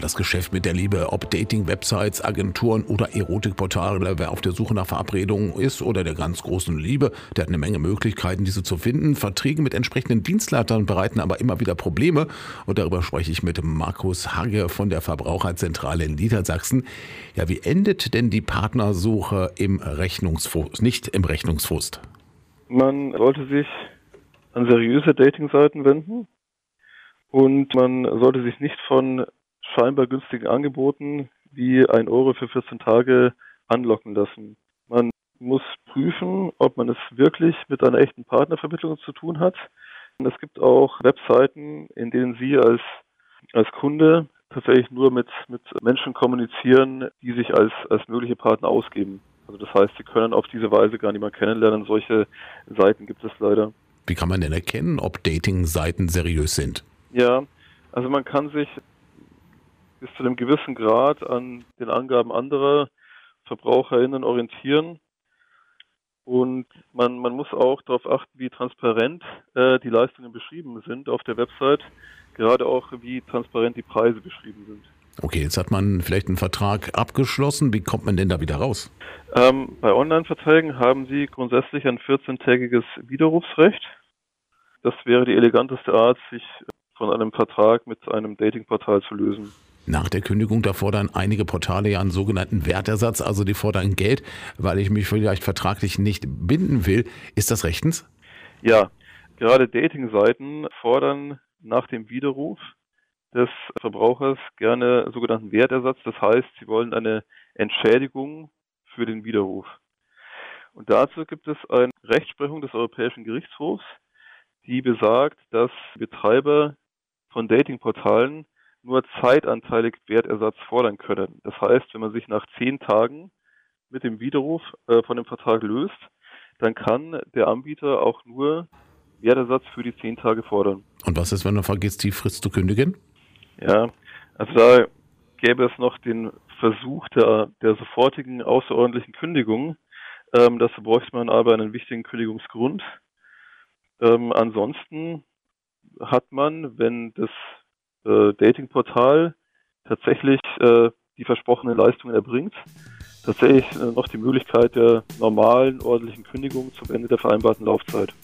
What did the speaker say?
das Geschäft mit der Liebe, ob Dating-Websites, Agenturen oder Erotikportale, wer auf der Suche nach Verabredungen ist oder der ganz großen Liebe, der hat eine Menge Möglichkeiten, diese zu finden. Verträge mit entsprechenden Dienstleitern bereiten aber immer wieder Probleme und darüber spreche ich mit Markus Hagge von der Verbraucherzentrale in Niedersachsen. Ja, wie endet denn die Partnersuche im Rechnungsfrust, nicht im Rechnungsfrust? Man sollte sich an seriöse Dating-Seiten wenden und man sollte sich nicht von scheinbar günstigen Angeboten wie ein Euro für 14 Tage anlocken lassen. Man muss prüfen, ob man es wirklich mit einer echten Partnervermittlung zu tun hat. Und es gibt auch Webseiten, in denen Sie als, als Kunde tatsächlich nur mit, mit Menschen kommunizieren, die sich als, als mögliche Partner ausgeben. Also das heißt, Sie können auf diese Weise gar niemand kennenlernen. Solche Seiten gibt es leider. Wie kann man denn erkennen, ob Dating-Seiten seriös sind? Ja, also man kann sich bis zu einem gewissen Grad an den Angaben anderer VerbraucherInnen orientieren. Und man, man muss auch darauf achten, wie transparent äh, die Leistungen beschrieben sind auf der Website, gerade auch wie transparent die Preise beschrieben sind. Okay, jetzt hat man vielleicht einen Vertrag abgeschlossen. Wie kommt man denn da wieder raus? Ähm, bei Online-Verträgen haben Sie grundsätzlich ein 14-tägiges Widerrufsrecht. Das wäre die eleganteste Art, sich von einem Vertrag mit einem Datingportal zu lösen. Nach der Kündigung, da fordern einige Portale ja einen sogenannten Wertersatz, also die fordern Geld, weil ich mich vielleicht vertraglich nicht binden will. Ist das rechtens? Ja, gerade Dating-Seiten fordern nach dem Widerruf des Verbrauchers gerne sogenannten Wertersatz. Das heißt, sie wollen eine Entschädigung für den Widerruf. Und dazu gibt es eine Rechtsprechung des Europäischen Gerichtshofs, die besagt, dass Betreiber von Datingportalen nur zeitanteilig Wertersatz fordern können. Das heißt, wenn man sich nach zehn Tagen mit dem Widerruf äh, von dem Vertrag löst, dann kann der Anbieter auch nur Wertersatz für die zehn Tage fordern. Und was ist, wenn man vergisst, die Frist zu kündigen? Ja, also da gäbe es noch den Versuch der, der sofortigen außerordentlichen Kündigung. Ähm, dazu bräuchte man aber einen wichtigen Kündigungsgrund. Ähm, ansonsten hat man, wenn das äh, Datingportal tatsächlich äh, die versprochenen Leistungen erbringt, tatsächlich äh, noch die Möglichkeit der normalen, ordentlichen Kündigung zum Ende der vereinbarten Laufzeit.